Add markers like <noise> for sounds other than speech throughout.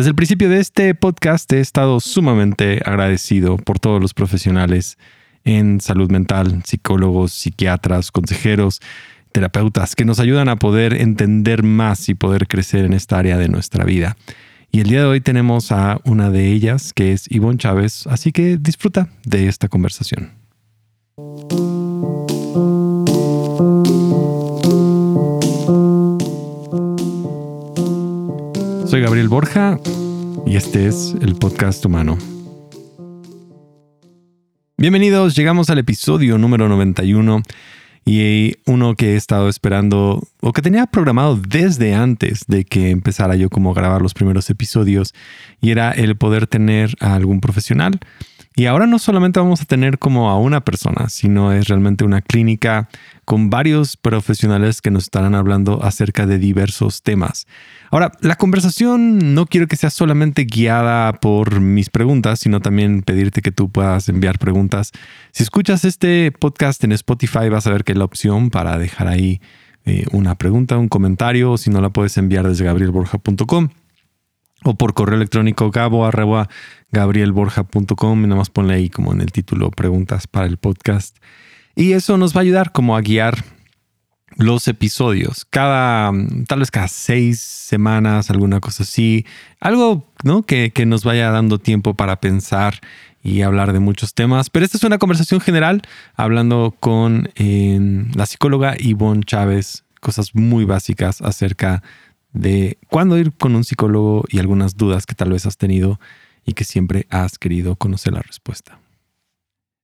Desde el principio de este podcast he estado sumamente agradecido por todos los profesionales en salud mental, psicólogos, psiquiatras, consejeros, terapeutas que nos ayudan a poder entender más y poder crecer en esta área de nuestra vida. Y el día de hoy tenemos a una de ellas, que es Ivonne Chávez, así que disfruta de esta conversación. Soy Gabriel Borja y este es el podcast humano. Bienvenidos, llegamos al episodio número 91 y uno que he estado esperando o que tenía programado desde antes de que empezara yo como a grabar los primeros episodios y era el poder tener a algún profesional y ahora no solamente vamos a tener como a una persona, sino es realmente una clínica con varios profesionales que nos estarán hablando acerca de diversos temas. Ahora, la conversación no quiero que sea solamente guiada por mis preguntas, sino también pedirte que tú puedas enviar preguntas. Si escuchas este podcast en Spotify, vas a ver que la opción para dejar ahí eh, una pregunta, un comentario, o si no la puedes enviar desde gabrielborja.com o por correo electrónico gabo gabrielborja.com y nada más ponle ahí como en el título preguntas para el podcast. Y eso nos va a ayudar como a guiar los episodios. Cada, tal vez cada seis semanas, alguna cosa así. Algo ¿no? que, que nos vaya dando tiempo para pensar y hablar de muchos temas. Pero esta es una conversación general hablando con la psicóloga Ivonne Chávez, cosas muy básicas acerca de cuándo ir con un psicólogo y algunas dudas que tal vez has tenido y que siempre has querido conocer la respuesta.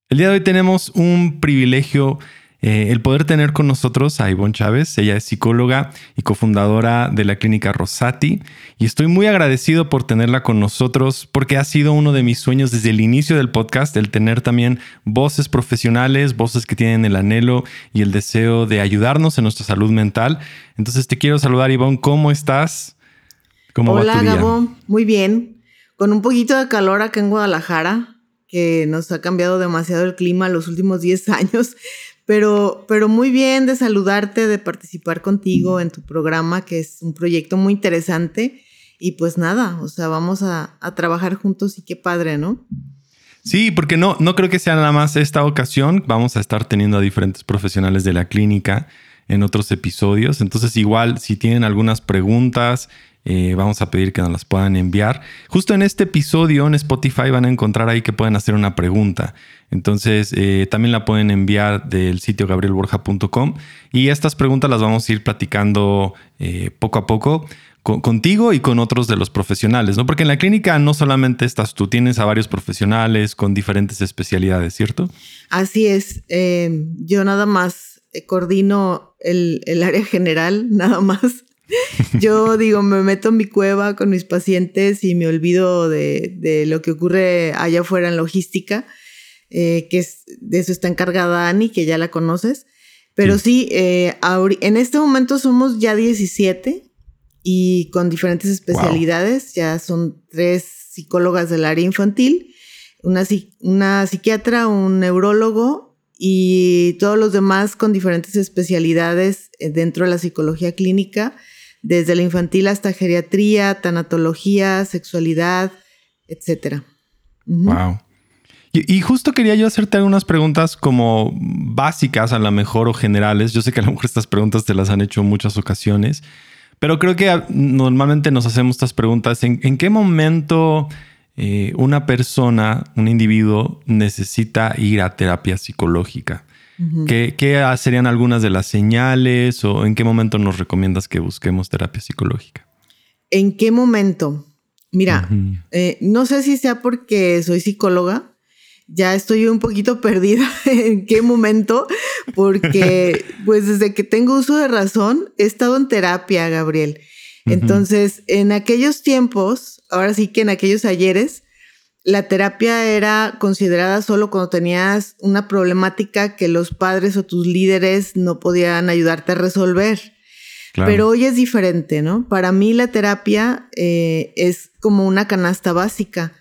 El día de hoy tenemos un privilegio, eh, el poder tener con nosotros a Ivonne Chávez. Ella es psicóloga y cofundadora de la clínica Rosati y estoy muy agradecido por tenerla con nosotros porque ha sido uno de mis sueños desde el inicio del podcast, el tener también voces profesionales, voces que tienen el anhelo y el deseo de ayudarnos en nuestra salud mental. Entonces te quiero saludar, Ivonne, ¿cómo estás? ¿Cómo Hola, va tu día? Gabo. Muy bien con un poquito de calor acá en Guadalajara, que nos ha cambiado demasiado el clima los últimos 10 <laughs> años, pero, pero muy bien de saludarte, de participar contigo en tu programa, que es un proyecto muy interesante. Y pues nada, o sea, vamos a, trabajar juntos y qué padre, ¿no? Sí, porque no, no creo que sea nada más esta ocasión. Vamos a estar teniendo a diferentes profesionales de la clínica en otros episodios. Entonces, igual, si tienen algunas preguntas, eh, vamos a pedir que nos las puedan enviar. Justo en este episodio en Spotify van a encontrar ahí que pueden hacer una pregunta. Entonces eh, también la pueden enviar del sitio gabrielborja.com y estas preguntas las vamos a ir platicando eh, poco a poco contigo y con otros de los profesionales, ¿no? Porque en la clínica no solamente estás tú, tienes a varios profesionales con diferentes especialidades, ¿cierto? Así es. yo nada más coordino el, el área general, nada más. <laughs> Yo digo, me meto en mi cueva con mis pacientes y me olvido de, lo que ocurre allá afuera en logística, eh, que es, de eso está encargada Ani, que ya la conoces. Pero sí, eh, en este momento somos ya 17 y con diferentes especialidades. Ya son tres psicólogas del área infantil, una, una psiquiatra, un neurólogo y todos los demás con diferentes especialidades eh, dentro de la psicología clínica desde la infantil hasta geriatría, tanatología, sexualidad, etcétera. Wow. Y, justo quería yo hacerte algunas preguntas como básicas a lo mejor o generales. Yo sé que a lo mejor estas preguntas te las han hecho en muchas ocasiones, pero creo que normalmente nos hacemos estas preguntas. ¿En, qué momento eh, una persona, un individuo, necesita ir a terapia psicológica? ¿Qué, serían algunas de las señales o en qué momento nos recomiendas que busquemos terapia psicológica? ¿En qué momento? Mira, eh, no sé si sea porque soy psicóloga, ya estoy un poquito <laughs> perdida en qué momento, porque <laughs> pues desde que tengo uso de razón he estado en terapia, Gabriel. Entonces, en aquellos tiempos, ahora sí que en aquellos ayeres, la terapia era considerada solo cuando tenías una problemática que los padres o tus líderes no podían ayudarte a resolver. Pero hoy es diferente, ¿no? Para mí la terapia eh, es como una canasta básica.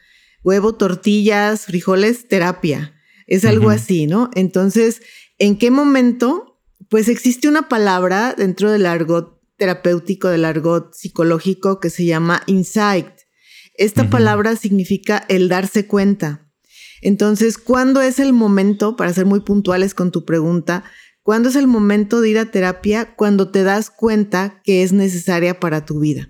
Huevo, tortillas, frijoles, terapia. Es algo así, ¿no? Entonces, ¿en qué momento? Pues existe una palabra dentro del argot terapéutico, del argot psicológico que se llama insight. Esta palabra significa el darse cuenta. Entonces, ¿cuándo es el momento, para ser muy puntuales con tu pregunta, cuándo es el momento de ir a terapia? Cuando te das cuenta que es necesaria para tu vida.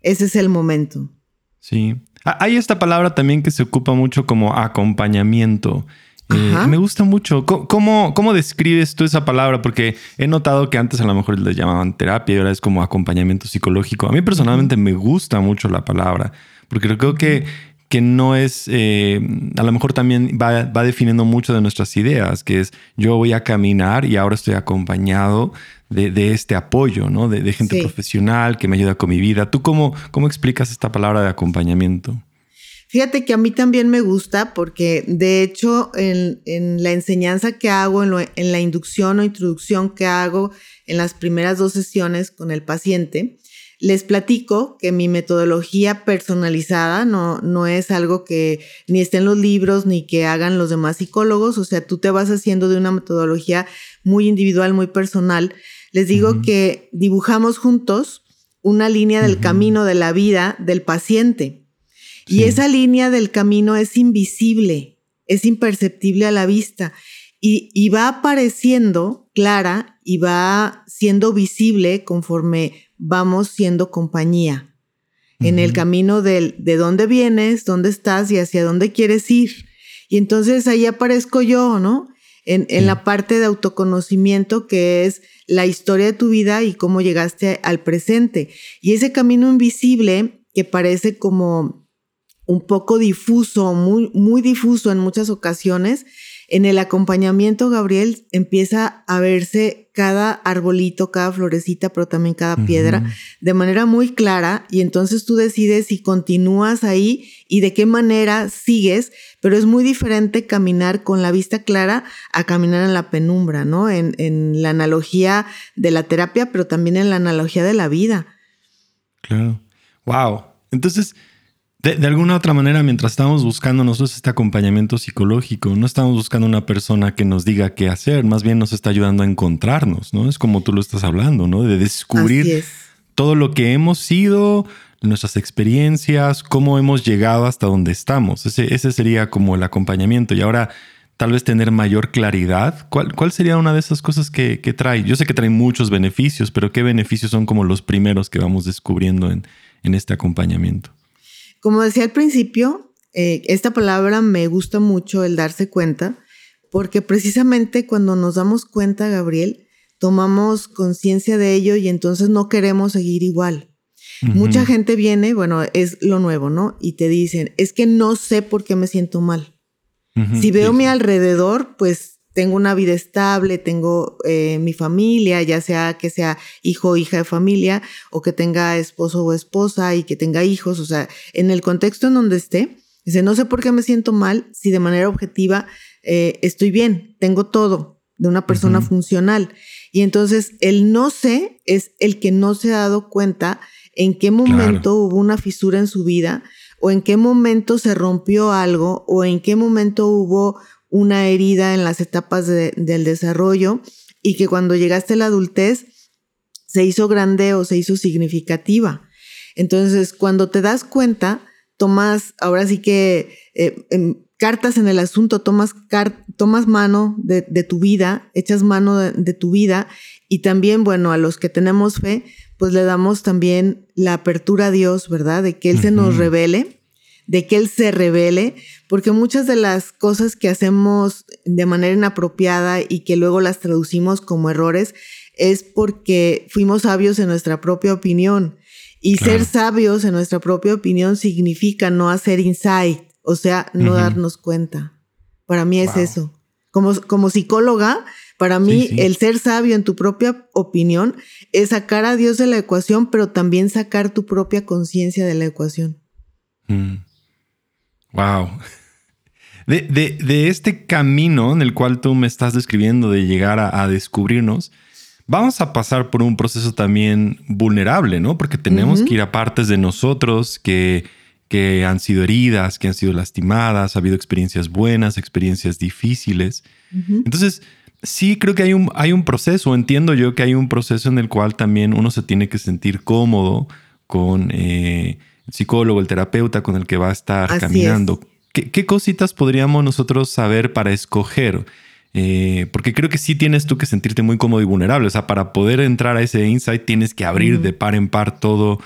Ese es el momento. Sí. Hay esta palabra también que se ocupa mucho como acompañamiento. Eh, me gusta mucho. ¿Cómo, ¿Cómo, describes tú esa palabra? Porque he notado que antes a lo mejor les llamaban terapia y ahora es como acompañamiento psicológico. A mí personalmente me gusta mucho la palabra porque creo que, que no es, eh, a lo mejor también va, definiendo mucho de nuestras ideas, que es yo voy a caminar y ahora estoy acompañado de, este apoyo, ¿no? De, gente profesional que me ayuda con mi vida. ¿Tú cómo, cómo explicas esta palabra de acompañamiento? Fíjate que a mí también me gusta porque de hecho en, la enseñanza que hago, en, la inducción o introducción que hago en las primeras dos sesiones con el paciente, les platico que mi metodología personalizada no, no es algo que ni esté en los libros ni que hagan los demás psicólogos, o sea, tú te vas haciendo de una metodología muy individual, muy personal. Les digo que dibujamos juntos una línea del camino de la vida del paciente. Y esa línea del camino es invisible, es imperceptible a la vista y, va apareciendo clara y va siendo visible conforme vamos siendo compañía en el camino del, de dónde vienes, dónde estás y hacia dónde quieres ir. Y entonces ahí aparezco yo, ¿no? En, en, la parte de autoconocimiento que es la historia de tu vida y cómo llegaste al presente. Y ese camino invisible que parece como un poco difuso, muy, muy difuso en muchas ocasiones, en el acompañamiento, Gabriel, empieza a verse cada arbolito, cada florecita, pero también cada piedra de manera muy clara y entonces tú decides si continúas ahí y de qué manera sigues, pero es muy diferente caminar con la vista clara a caminar en la penumbra, ¿no? En, en la analogía de la terapia, pero también en la analogía de la vida. Claro. Wow. Entonces, de, alguna otra manera, mientras estamos buscando nosotros este acompañamiento psicológico, no estamos buscando una persona que nos diga qué hacer, más bien nos está ayudando a encontrarnos, ¿no? Es como tú lo estás hablando, ¿no? De descubrir todo lo que hemos sido, nuestras experiencias, cómo hemos llegado hasta donde estamos. Ese, ese sería como el acompañamiento. Y ahora, tal vez tener mayor claridad. ¿Cuál, cuál sería una de esas cosas que, que, trae? Yo sé que trae muchos beneficios, pero ¿qué beneficios son como los primeros que vamos descubriendo en, en este acompañamiento? Como decía al principio, eh, esta palabra me gusta mucho el darse cuenta, porque precisamente cuando nos damos cuenta, Gabriel, tomamos conciencia de ello y entonces no queremos seguir igual. Mucha gente viene, bueno, es lo nuevo, ¿no? Y te dicen, es que no sé por qué me siento mal. Si veo mi alrededor, pues tengo una vida estable, tengo eh, mi familia, ya sea que sea hijo o hija de familia, o que tenga esposo o esposa y que tenga hijos, o sea, en el contexto en donde esté, dice, no sé por qué me siento mal si de manera objetiva eh, estoy bien, tengo todo de una persona funcional. Y entonces el no sé es el que no se ha dado cuenta en qué momento hubo una fisura en su vida, o en qué momento se rompió algo, o en qué momento hubo una herida en las etapas del desarrollo y que cuando llegaste a la adultez se hizo grande o se hizo significativa. Entonces, cuando te das cuenta, tomas, ahora sí que eh, cartas en el asunto, tomas, tomas mano de, tu vida, echas mano de, tu vida y también, bueno, a los que tenemos fe, pues le damos también la apertura a Dios, ¿verdad? De que Él se nos revele de que Él se revele, porque muchas de las cosas que hacemos de manera inapropiada y que luego las traducimos como errores es porque fuimos sabios en nuestra propia opinión. Y ser sabios en nuestra propia opinión significa no hacer insight, o sea, no darnos cuenta. Para mí es eso. Como, como psicóloga, para mí el ser sabio en tu propia opinión es sacar a Dios de la ecuación, pero también sacar tu propia conciencia de la ecuación. Mm. Wow. De, este camino en el cual tú me estás describiendo de llegar a, descubrirnos, vamos a pasar por un proceso también vulnerable, ¿no? Porque tenemos que ir a partes de nosotros que, que han sido heridas, que han sido lastimadas, ha habido experiencias buenas, experiencias difíciles. Entonces, sí creo que hay un, hay un proceso, entiendo yo que hay un proceso en el cual también uno se tiene que sentir cómodo con... Eh, psicólogo, el terapeuta con el que va a estar caminando. ¿Qué, cositas podríamos nosotros saber para escoger? Eh, porque creo que sí tienes tú que sentirte muy cómodo y vulnerable. O sea, para poder entrar a ese insight tienes que abrir de par en par todo,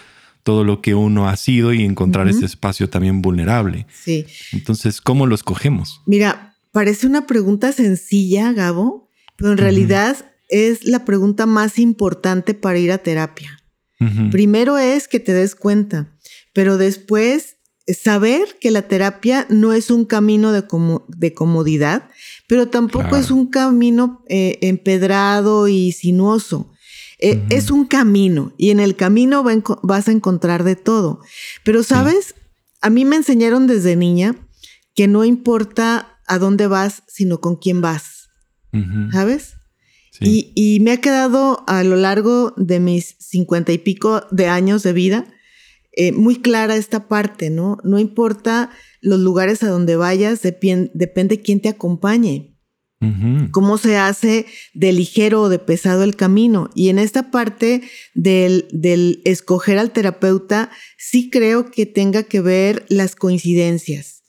todo lo que uno ha sido y encontrar ese espacio también vulnerable. Sí. Entonces, ¿cómo lo escogemos? Mira, parece una pregunta sencilla, Gabo, pero en realidad es la pregunta más importante para ir a terapia. Primero es que te des cuenta, pero después saber que la terapia no es un camino de, de comodidad, pero tampoco es un camino eh, empedrado y sinuoso. Eh, es un camino y en el camino vas a encontrar de todo. Pero, ¿sabes? A mí me enseñaron desde niña que no importa a dónde vas, sino con quién vas. ¿Sabes? Y, me ha quedado a lo largo de mis cincuenta y pico de años de vida eh, muy clara esta parte, ¿no? No importa los lugares a donde vayas, depende quién te acompañe. Cómo se hace de ligero o de pesado el camino. Y en esta parte del, del escoger al terapeuta, sí creo que tenga que ver las coincidencias.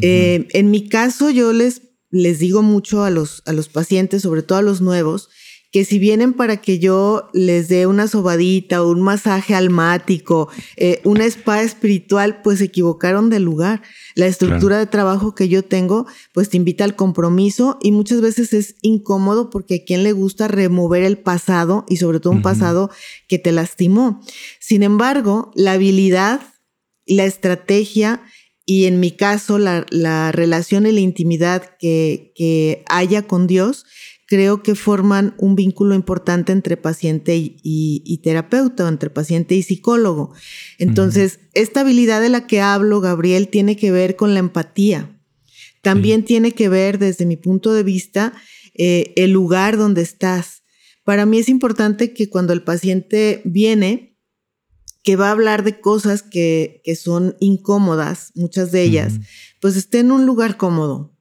Eh, en mi caso, yo les les digo mucho a los, a los pacientes, sobre todo a los nuevos, que si vienen para que yo les dé una sobadita o un masaje almático, eh, una spa espiritual, pues se equivocaron de lugar. La estructura de trabajo que yo tengo, pues te invita al compromiso y muchas veces es incómodo porque a quien le gusta remover el pasado y sobre todo un pasado que te lastimó. Sin embargo, la habilidad, la estrategia y en mi caso la, relación y la intimidad que, haya con Dios, creo que forman un vínculo importante entre paciente y, terapeuta o entre paciente y psicólogo. Entonces, esta habilidad de la que hablo, Gabriel, tiene que ver con la empatía. También tiene que ver, desde mi punto de vista, eh, el lugar donde estás. Para mí es importante que cuando el paciente viene, que va a hablar de cosas que, que son incómodas, muchas de ellas, pues esté en un lugar cómodo.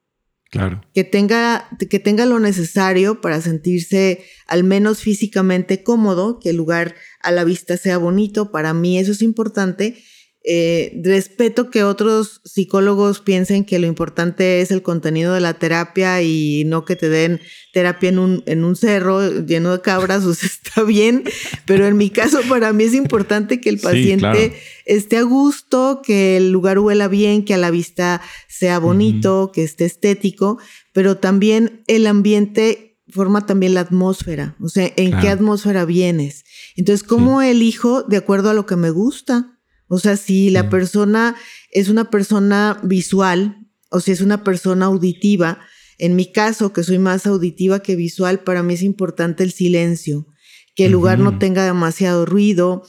Claro. Que tenga, que tenga lo necesario para sentirse al menos físicamente cómodo, que el lugar a la vista sea bonito. Para mí eso es importante eh, respeto que otros psicólogos piensen que lo importante es el contenido de la terapia y no que te den terapia en un, en un cerro lleno de cabras, <laughs> o sea, está bien, pero en mi caso para mí es importante que el paciente esté a gusto, que el lugar huela bien, que a la vista sea bonito, que esté estético, pero también el ambiente forma también la atmósfera, o sea, en qué atmósfera vienes. Entonces, ¿cómo elijo de acuerdo a lo que me gusta? O sea, si la persona es una persona visual o si es una persona auditiva, en mi caso, que soy más auditiva que visual, para mí es importante el silencio, que el lugar no tenga demasiado ruido,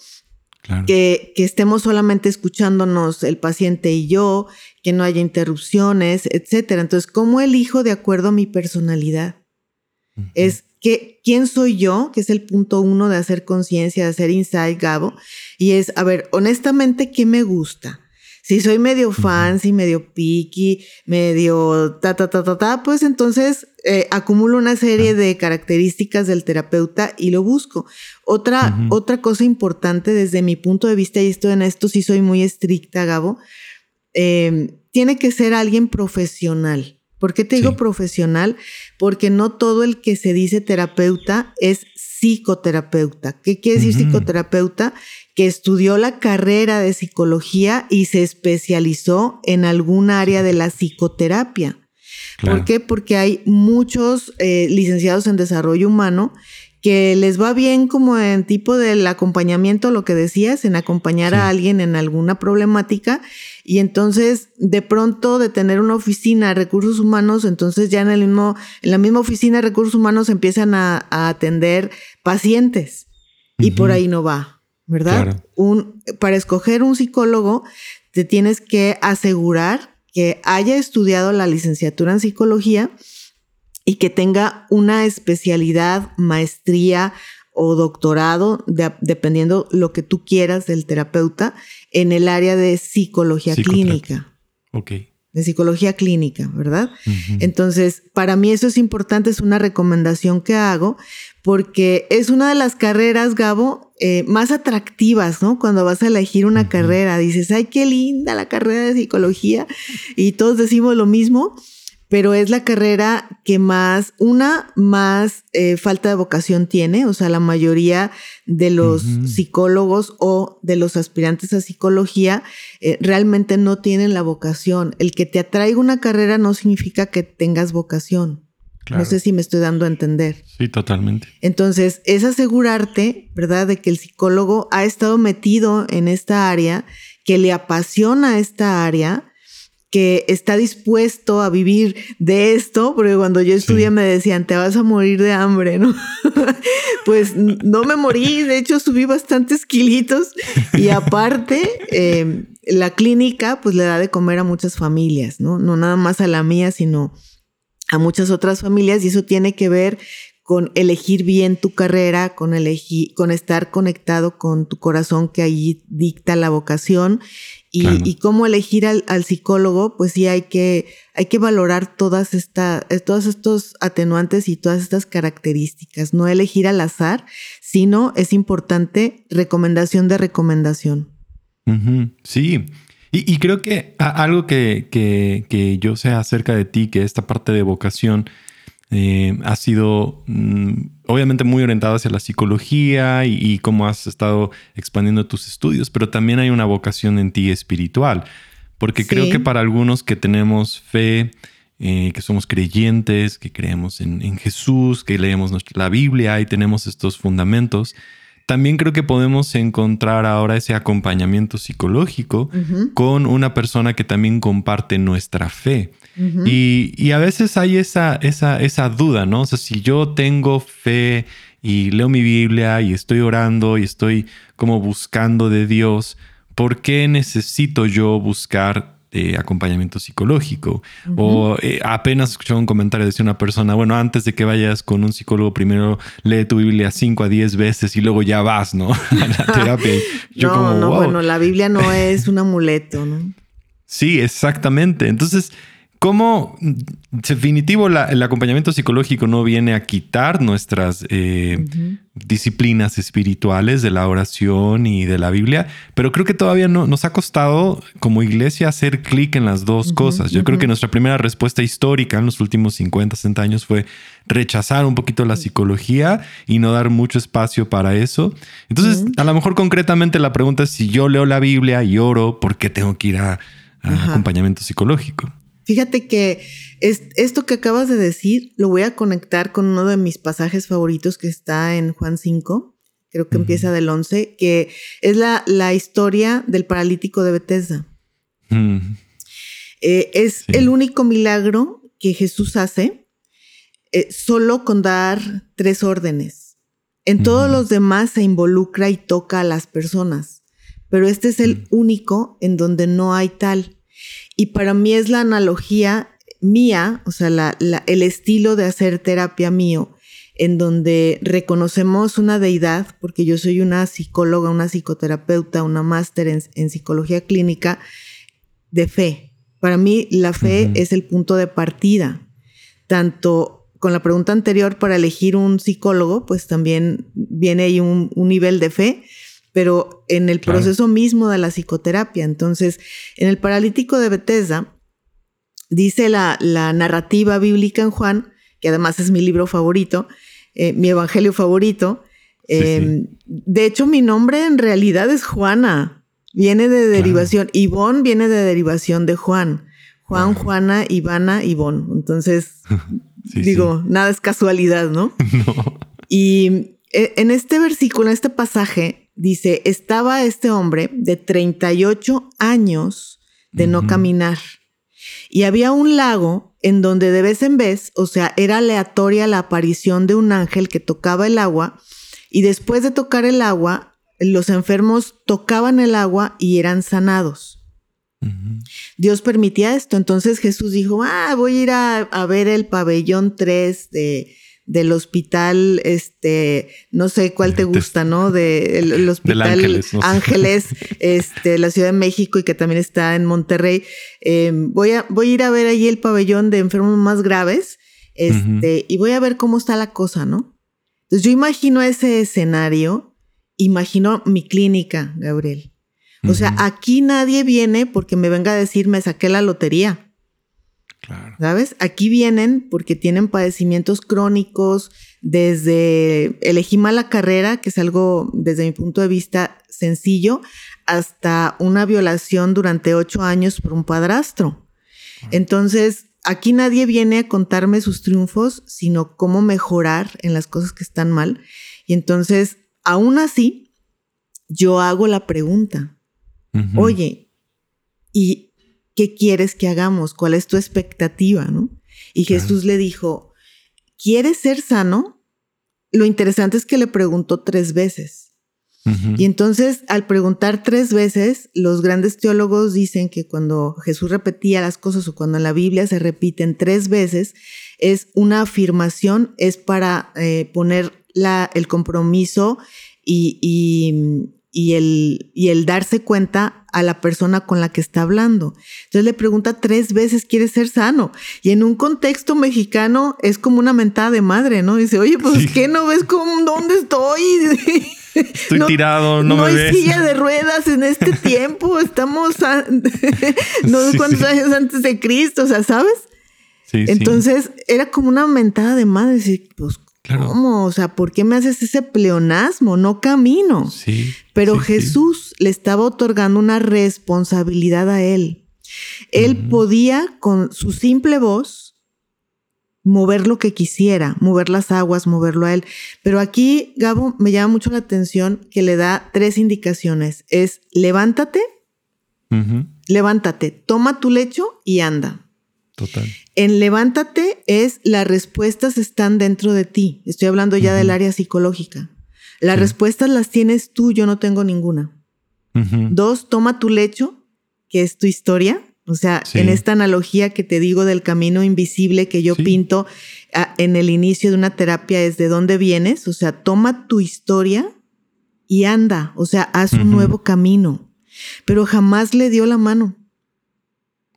que, que, estemos solamente escuchándonos el paciente y yo, que no haya interrupciones, etcétera. Entonces, ¿cómo elijo de acuerdo a mi personalidad? Es que, quién soy yo, que es el punto uno de hacer conciencia, de hacer insight, Gabo, y es, a ver, honestamente, ¿qué me gusta? Si soy medio fancy, medio picky, medio ta, ta, ta, ta, ta, pues entonces eh, acumulo una serie de características del terapeuta y lo busco. Otra, otra cosa importante desde mi punto de vista, y esto en esto sí soy muy estricta, Gabo, eh, tiene que ser alguien profesional. ¿Por qué te digo profesional? Porque no todo el que se dice terapeuta es psicoterapeuta. ¿Qué quiere decir psicoterapeuta? Que estudió la carrera de psicología y se especializó en algún área de la psicoterapia. ¿Por qué? Porque hay muchos eh, licenciados en desarrollo humano que les va bien como en tipo del acompañamiento, lo que decías, en acompañar a alguien en alguna problemática. Y entonces, de pronto, de tener una oficina de recursos humanos, entonces ya en, el mismo, en la misma oficina de recursos humanos empiezan a, atender pacientes. Y por ahí no va, ¿verdad? Un, para escoger un psicólogo, te tienes que asegurar que haya estudiado la licenciatura en psicología y que tenga una especialidad, maestría o doctorado, dependiendo lo que tú quieras del terapeuta, en el área de psicología clínica. Ok. de psicología clínica, ¿verdad? Entonces, para mí eso es importante, es una recomendación que hago, porque es una de las carreras, Gabo, eh, más atractivas, ¿no? Cuando vas a elegir una carrera, dices, ay, qué linda la carrera de psicología, y todos decimos lo mismo, pero es la carrera que más, una, más eh, falta de vocación tiene, o sea, la mayoría de los psicólogos o de los aspirantes a psicología eh, realmente no tienen la vocación. El que te atraiga una carrera no significa que tengas vocación. No sé si me estoy dando a entender. Sí, totalmente. Entonces, es asegurarte, ¿verdad?, de que el psicólogo ha estado metido en esta área, que le apasiona esta área, que está dispuesto a vivir de esto, porque cuando yo estudié me decían, te vas a morir de hambre, ¿no? <laughs> pues no me morí, de hecho subí bastantes kilitos y aparte <laughs> em, la clínica pues le da de comer a muchas familias, ¿no? No nada más a la mía, sino a muchas otras familias y eso tiene que ver con elegir bien tu carrera, con elegir, con estar conectado con tu corazón que allí dicta la vocación y, cómo elegir al, psicólogo, pues sí hay que, hay que valorar todas esta, todos estos atenuantes y todas estas características, no elegir al azar, sino es importante recomendación de recomendación. Sí, y, creo que algo que, que, que yo sé acerca de ti, que esta parte de vocación, eh, ha sido mm, obviamente muy orientado hacia la psicología y, cómo has estado expandiendo tus estudios, pero también hay una vocación en ti espiritual, porque creo que para algunos que tenemos fe, eh, que somos creyentes, que creemos en, en Jesús, que leemos nuestra, la Biblia y tenemos estos fundamentos, también creo que podemos encontrar ahora ese acompañamiento psicológico con una persona que también comparte nuestra fe. Y, a veces hay esa, esa, esa duda, ¿no? O sea, si yo tengo fe y leo mi Biblia y estoy orando y estoy como buscando de Dios, ¿por qué necesito yo buscar acompañamiento psicológico. O eh, apenas escuché un comentario de una persona, bueno, antes de que vayas con un psicólogo, primero lee tu Biblia 5 a 10 veces y luego ya vas, ¿no? <laughs> a la terapia. <laughs> no, no, bueno, la Biblia no es un amuleto, ¿no? Sí, exactamente. Entonces, ¿Cómo, definitivo, el acompañamiento psicológico no viene a quitar nuestras eh, disciplinas espirituales de la oración y de la Biblia? Pero creo que todavía no, nos ha costado como iglesia hacer clic en las dos cosas. Yo creo que nuestra primera respuesta histórica en los últimos 50, 60 años fue rechazar un poquito la psicología y no dar mucho espacio para eso. Entonces, a lo mejor concretamente la pregunta es si yo leo la Biblia y oro, ¿por qué tengo que ir a acompañamiento psicológico? Fíjate que esto que acabas de decir lo voy a conectar con uno de mis pasajes favoritos que está en Juan 5, creo que empieza del 11, que es la, la historia del paralítico de Bethesda. Eh, es el único milagro que Jesús hace eh, solo con dar tres órdenes. En todos los demás se involucra y toca a las personas, pero este es el único en donde no hay tal. Y para mí es la analogía mía, o sea, el estilo de hacer terapia mío, en donde reconocemos una deidad, porque yo soy una psicóloga, una psicoterapeuta, una máster en, psicología clínica de fe. Para mí la fe es el punto de partida, tanto con la pregunta anterior para elegir un psicólogo, pues también viene ahí un nivel de fe, pero en el proceso mismo de la psicoterapia. Entonces, en el paralítico de Bethesda, dice la, narrativa bíblica en Juan, que además es mi libro favorito, eh, mi evangelio favorito. Em, de hecho, mi nombre en realidad es Juana. Viene de derivación. Ivón viene de derivación de Juan. Juan, Juana, Ivana, Ivón. Entonces, <laughs> digo, nada es casualidad, ¿no? <laughs> no. Y eh, en este versículo, en este pasaje, dice, estaba este hombre de 38 años de no caminar. Y había un lago en donde de vez en vez, o sea, era aleatoria la aparición de un ángel que tocaba el agua y después de tocar el agua, los enfermos tocaban el agua y eran sanados. Dios permitía esto, entonces Jesús dijo, ah, voy a ir a, ver el pabellón 3 de, del hospital, este, no sé cuál te gusta, ¿no? De el, hospital Ángeles, Ángeles <laughs> este, la Ciudad de México y que también está en Monterrey. Em, voy, a, voy a ir a ver allí el pabellón de enfermos más graves, este, y voy a ver cómo está la cosa, ¿no? Entonces yo imagino ese escenario, imagino mi clínica, Gabriel. O sea, aquí nadie viene porque me venga a decir me saqué la lotería. ¿Sabes? Aquí vienen porque tienen padecimientos crónicos, desde elegí mala carrera, que es algo desde mi punto de vista sencillo, hasta una violación durante ocho años por un padrastro. Entonces, aquí nadie viene a contarme sus triunfos, sino cómo mejorar en las cosas que están mal. Y entonces, aún así, yo hago la pregunta, oye, ¿y ¿qué quieres que hagamos? ¿Cuál es tu expectativa? ¿no? Y Jesús le dijo, ¿quieres ser sano? Lo interesante es que le preguntó tres veces. Y entonces, al preguntar tres veces, los grandes teólogos dicen que cuando Jesús repetía las cosas o cuando en la Biblia se repiten tres veces, es una afirmación, es para eh, poner la, el compromiso y, y el, y el darse cuenta a la persona con la que está hablando. Entonces le pregunta tres veces, ¿quieres ser sano? Y en un contexto mexicano es como una mentada de madre, ¿no? Dice, oye, pues ¿qué no ves cómo, dónde estoy? <laughs> Estoy tirado, no, no hay silla de ruedas en este <laughs> tiempo, estamos <laughs> no sé cuántos años antes de Cristo, o sea, ¿sabes? Sí, Entonces era como una mentada de madre, decir, pues ¿Cómo? O sea, ¿por qué me haces ese pleonasmo? No camino. Sí. Pero Jesús le estaba otorgando una responsabilidad a él. Él podía, con su simple voz, mover lo que quisiera, mover las aguas, moverlo a él. Pero aquí, Gabo, me llama mucho la atención que le da tres indicaciones. Es levántate, levántate, toma tu lecho y anda. Total. En levántate es las respuestas están dentro de ti. Estoy hablando ya del área psicológica. Las respuestas las tienes tú, yo no tengo ninguna. Dos, toma tu lecho, que es tu historia. O sea, en esta analogía que te digo del camino invisible que yo pinto en el inicio de una terapia es de dónde vienes. O sea, toma tu historia y anda. O sea, haz un nuevo camino. Pero jamás le dio la mano.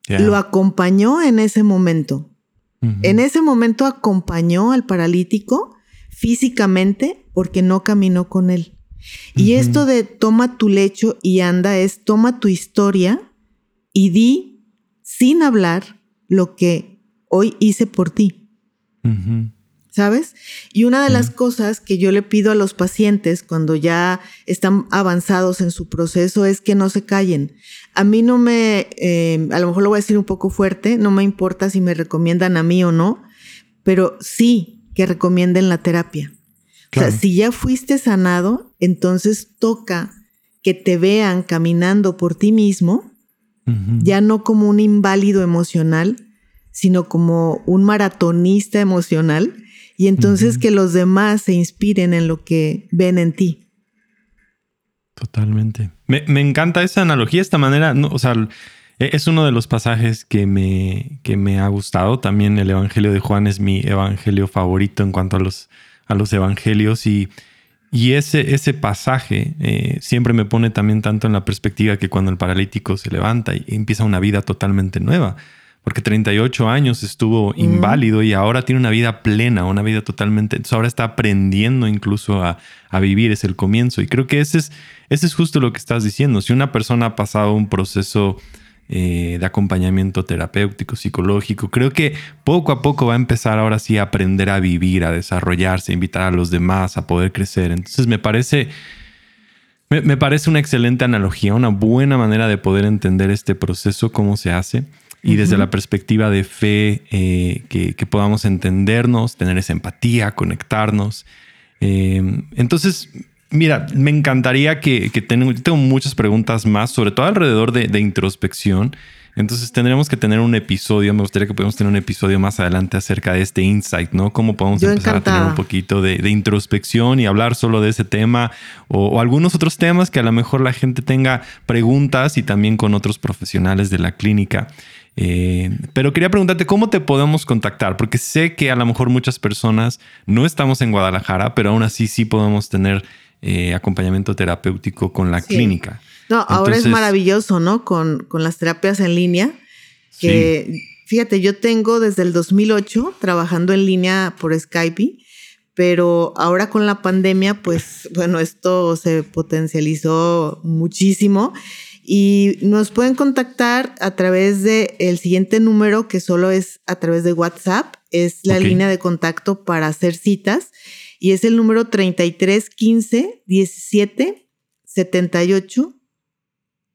Lo acompañó en ese momento. En ese momento acompañó al paralítico físicamente porque no caminó con él. Y esto de toma tu lecho y anda es toma tu historia y di sin hablar lo que hoy hice por ti. ¿Sabes? Y una de las cosas que yo le pido a los pacientes cuando ya están avanzados en su proceso es que no se callen. A mí no me, eh, a lo mejor lo voy a decir un poco fuerte, no me importa si me recomiendan a mí o no, pero sí que recomienden la terapia. O sea, si ya fuiste sanado, entonces toca que te vean caminando por ti mismo, ya no como un inválido emocional, sino como un maratonista emocional y entonces que los demás se inspiren en lo que ven en ti. Totalmente. Me, encanta esa analogía, esta manera, o sea, e, es uno de los pasajes que me, que me ha gustado. También el Evangelio de Juan es mi evangelio favorito en cuanto a los, a los evangelios y, y ese, ese pasaje eh, siempre me pone también tanto en la perspectiva que cuando el paralítico se levanta y empieza una vida totalmente nueva porque 38 años estuvo mm. inválido y ahora tiene una vida plena, una vida totalmente, entonces ahora está aprendiendo incluso a, vivir, es el comienzo. Y creo que ese es, ese es justo lo que estás diciendo. Si una persona ha pasado un proceso eh, de acompañamiento terapéutico, psicológico, creo que poco a poco va a empezar ahora sí a aprender a vivir, a desarrollarse, a invitar a los demás a poder crecer. Entonces me parece... me parece una excelente analogía, una buena manera de poder entender este proceso, cómo se hace y desde la perspectiva de fe, eh, que, podamos entendernos, tener esa empatía, conectarnos. Eh, entonces, mira, me encantaría que, tengo, tengo, muchas preguntas más, sobre todo alrededor de, introspección. Entonces tendremos que tener un episodio, me gustaría que podamos tener un episodio más adelante acerca de este insight, ¿no? Cómo podemos empezar a tener un poquito de, introspección y hablar solo de ese tema o, algunos otros temas que a lo mejor la gente tenga preguntas y también con otros profesionales de la clínica. Eh, pero quería preguntarte cómo te podemos contactar, porque sé que a lo mejor muchas personas no estamos en Guadalajara, pero aún así sí podemos tener eh, acompañamiento terapéutico con la clínica. No, ahora es maravilloso, ¿no? Con, las terapias en línea. Que fíjate, yo tengo desde el 2008 trabajando en línea por Skype, pero ahora con la pandemia, pues bueno, esto se potencializó muchísimo y nos pueden contactar a través de el siguiente número que solo es a través de WhatsApp, es la línea de contacto para hacer citas y es el número 33 15 17 78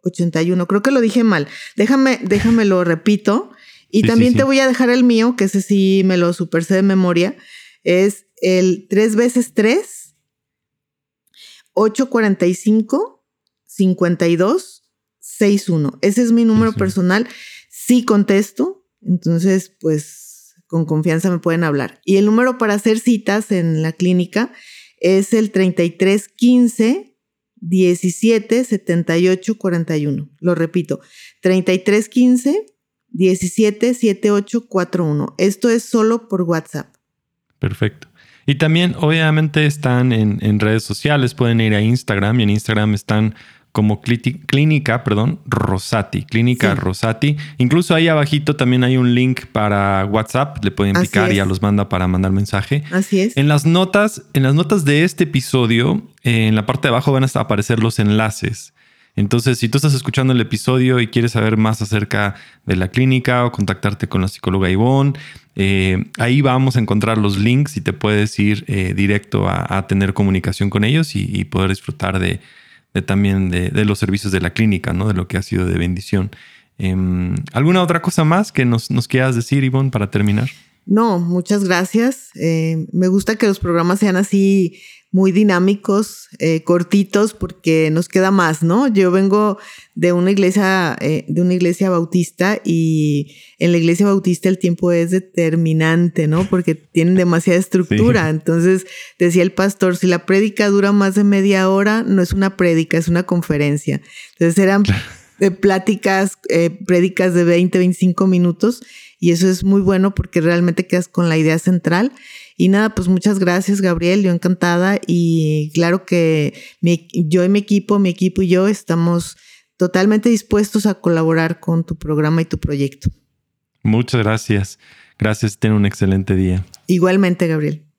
81. Creo que lo dije mal. Déjame, déjame lo repito. Y también te voy a dejar el mío, que ese sí me lo super sé de memoria. Es el 3 veces 3, 845, 52, 61. Ese es mi número personal. Sí contesto. Entonces, pues con confianza me pueden hablar. Y el número para hacer citas en la clínica es el 33 15 17 78 41. Lo repito, 33 15 17 78 41. Esto es solo por WhatsApp. Perfecto. Y también, obviamente, están en, en redes sociales. Pueden ir a Instagram y en Instagram están como Clínica, perdón, Rosati, Clínica Rosati. Incluso ahí abajito también hay un link para WhatsApp, le pueden picar y ya los manda para mandar mensaje. Así es. En las notas, en las notas de este episodio, en la parte de abajo van a aparecer los enlaces. Entonces, si tú estás escuchando el episodio y quieres saber más acerca de la clínica o contactarte con la psicóloga Ivonne, eh, ahí vamos a encontrar los links y te puedes ir eh, directo a, tener comunicación con ellos y poder disfrutar de, de también de, los servicios de la clínica, ¿no? De lo que ha sido de bendición. Em, ¿Alguna otra cosa más que nos, nos quieras decir, Ivonne, para terminar? No, muchas gracias. Eh, me gusta que los programas sean así muy dinámicos, eh, cortitos, porque nos queda más, ¿no? Yo vengo de una iglesia, eh, de una iglesia bautista y en la iglesia bautista el tiempo es determinante, ¿no? Porque tienen demasiada estructura. Entonces, decía el pastor, si la prédica dura más de media hora, no es una prédica, es una conferencia. Entonces eran <laughs> pláticas, prédicas de 20, 25 minutos y eso es muy bueno porque realmente quedas con la idea central. Y nada, pues muchas gracias, Gabriel. Yo encantada. Y claro que yo y mi equipo, mi equipo y yo estamos totalmente dispuestos a colaborar con tu programa y tu proyecto. Muchas gracias. Gracias. Ten un excelente día. Igualmente, Gabriel.